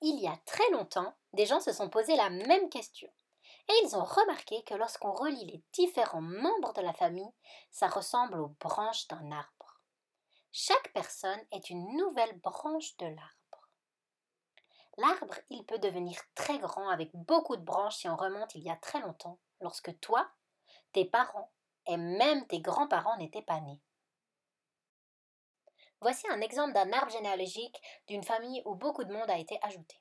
Il y a très longtemps, des gens se sont posé la même question. Et ils ont remarqué que lorsqu'on relie les différents membres de la famille, ça ressemble aux branches d'un arbre. Chaque personne est une nouvelle branche de l'arbre. L'arbre, il peut devenir très grand avec beaucoup de branches si on remonte il y a très longtemps, lorsque toi, tes parents et même tes grands-parents n'étaient pas nés. Voici un exemple d'un arbre généalogique d'une famille où beaucoup de monde a été ajouté.